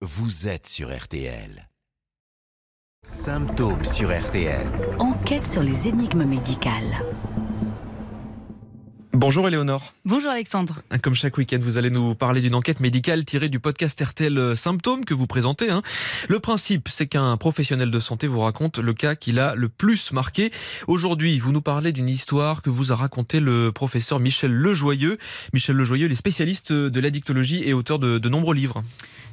vous êtes sur RTL. Symptômes sur RTL. Enquête sur les énigmes médicales. Bonjour Éléonore. Bonjour Alexandre. Comme chaque week-end, vous allez nous parler d'une enquête médicale tirée du podcast RTL euh, Symptômes que vous présentez. hein. Le principe, c'est qu'un professionnel de santé vous raconte le cas qu'il a le plus marqué. Aujourd'hui, vous nous parlez d'une histoire que vous a raconté le professeur Michel Lejoyeux. Michel Lejoyeux, il est spécialiste de l'addictologie et auteur de, de nombreux livres.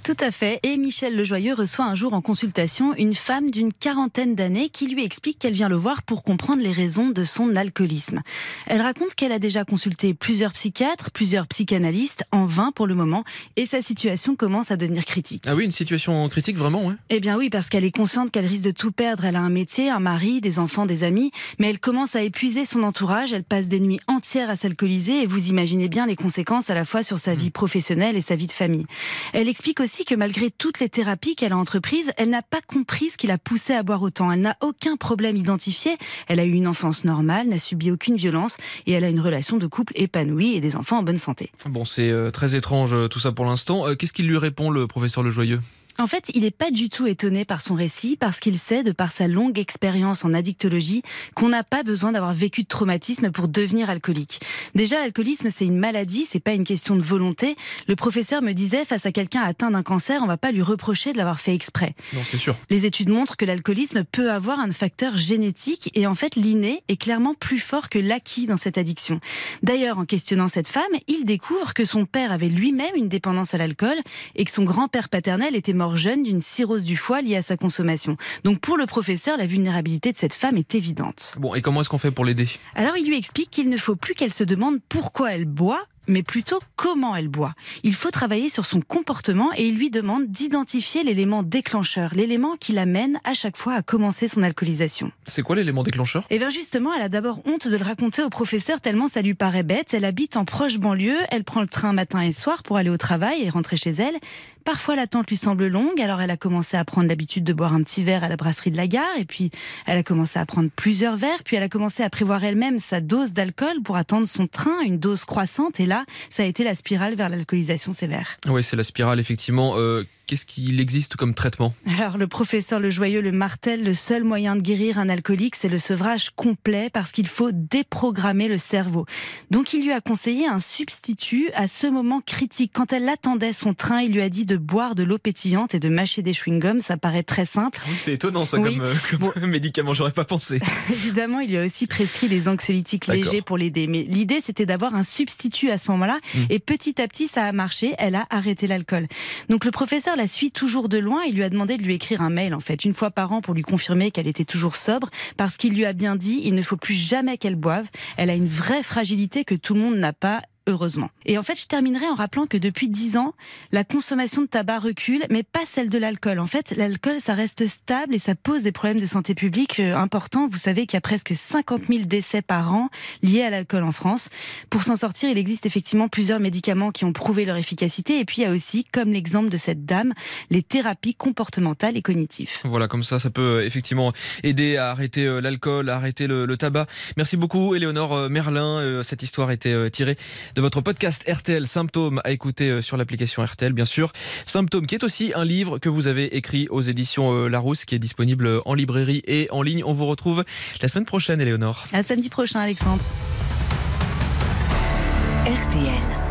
Tout à fait. Et Michel Lejoyeux reçoit un jour en consultation une femme d'une quarantaine d'années qui lui explique qu'elle vient le voir pour comprendre les raisons de son alcoolisme. Elle raconte qu'elle a déjà consulté plusieurs psychiatres, plusieurs psychanalystes, en vain pour le moment, et sa situation commence à devenir critique. Ah oui, une situation critique vraiment, ouais. Eh bien oui, parce qu'elle est consciente qu'elle risque de tout perdre. Elle a un métier, un mari, des enfants, des amis, mais elle commence à épuiser son entourage. Elle passe des nuits entières à s'alcooliser et vous imaginez bien les conséquences à la fois sur sa vie professionnelle et sa vie de famille. Elle explique aussi que malgré toutes les thérapies qu'elle a entreprises, elle n'a pas compris ce qui l'a poussée à boire autant. Elle n'a aucun problème identifié. Elle a eu une enfance normale, n'a subi aucune violence et elle a une relation de couple épanouie et des enfants en bonne santé. Bon, c'est euh, très étrange euh, tout ça pour l'instant. Euh, Qu'est-ce qu'il lui répond, le professeur Lejoyeux? En fait, il n'est pas du tout étonné par son récit parce qu'il sait, de par sa longue expérience en addictologie, qu'on n'a pas besoin d'avoir vécu de traumatisme pour devenir alcoolique. Déjà, l'alcoolisme, c'est une maladie, c'est pas une question de volonté. Le professeur me disait, face à quelqu'un atteint d'un cancer, on va pas lui reprocher de l'avoir fait exprès. Non, c'est sûr. Les études montrent que l'alcoolisme peut avoir un facteur génétique et en fait l'inné est clairement plus fort que l'acquis dans cette addiction. D'ailleurs, en questionnant cette femme, il découvre que son père avait lui-même une dépendance à l'alcool et que son grand-père paternel était mort jeune d'une cirrhose du foie liée à sa consommation. Donc pour le professeur, la vulnérabilité de cette femme est évidente. Bon, et comment est-ce qu'on fait pour l'aider? Alors il lui explique qu'il ne faut plus qu'elle se demande pourquoi elle boit mais plutôt comment elle boit? Il faut travailler sur son comportement et il lui demande d'identifier l'élément déclencheur, l'élément qui l'amène à chaque fois à commencer son alcoolisation. C'est quoi l'élément déclencheur? Et bien justement, elle a d'abord honte de le raconter au professeur tellement ça lui paraît bête. Elle habite en proche banlieue, elle prend le train matin et soir pour aller au travail et rentrer chez elle. Parfois l'attente lui semble longue, alors elle a commencé à prendre l'habitude de boire un petit verre à la brasserie de la gare, et puis elle a commencé à prendre plusieurs verres, puis elle a commencé à prévoir elle-même sa dose d'alcool pour attendre son train, une dose croissante, et là, ça a été la spirale vers l'alcoolisation sévère. Oui, c'est la spirale, effectivement. Euh, Qu'est-ce qu'il existe comme traitement? Alors le professeur Le Joyeux le martèle, le seul moyen de guérir un alcoolique, c'est le sevrage complet parce qu'il faut déprogrammer le cerveau. Donc il lui a conseillé un substitut à ce moment critique. Quand elle attendait son train, il lui a dit de boire de l'eau pétillante et de mâcher des chewing-gums. Ça paraît très simple. Oui, c'est étonnant ça Oui. comme, euh, comme médicament, j'aurais pas pensé. Évidemment, il lui a aussi prescrit des anxiolytiques légers pour l'aider. Mais l'idée, c'était d'avoir un substitut à ce moment-là. Mm. Et petit à petit, ça a marché. Elle a arrêté l'alcool. Donc le professeur la suit toujours de loin. Il lui a demandé de lui écrire un mail, en fait, une fois par an pour lui confirmer qu'elle était toujours sobre. Parce qu'il lui a bien dit, il ne faut plus jamais qu'elle boive. Elle a une vraie fragilité que tout le monde n'a pas. Heureusement. Et en fait, je terminerai en rappelant que depuis 10 ans, la consommation de tabac recule, mais pas celle de l'alcool. En fait, l'alcool, ça reste stable et ça pose des problèmes de santé publique euh, importants. Vous savez qu'il y a presque 50 000 décès par an liés à l'alcool en France. Pour s'en sortir, il existe effectivement plusieurs médicaments qui ont prouvé leur efficacité. Et puis, il y a aussi, comme l'exemple de cette dame, les thérapies comportementales et cognitives. Voilà, comme ça, ça peut euh, effectivement aider à arrêter euh, l'alcool, à arrêter le, le tabac. Merci beaucoup, Éléonore Merlin. Cette histoire était tirée de votre podcast RTL Symptômes à écouter euh, sur l'application RTL, bien sûr. Symptômes, qui est aussi un livre que vous avez écrit aux éditions euh, Larousse, qui est disponible en librairie et en ligne. On vous retrouve la semaine prochaine, Éléonore. À samedi prochain, Alexandre. RTL.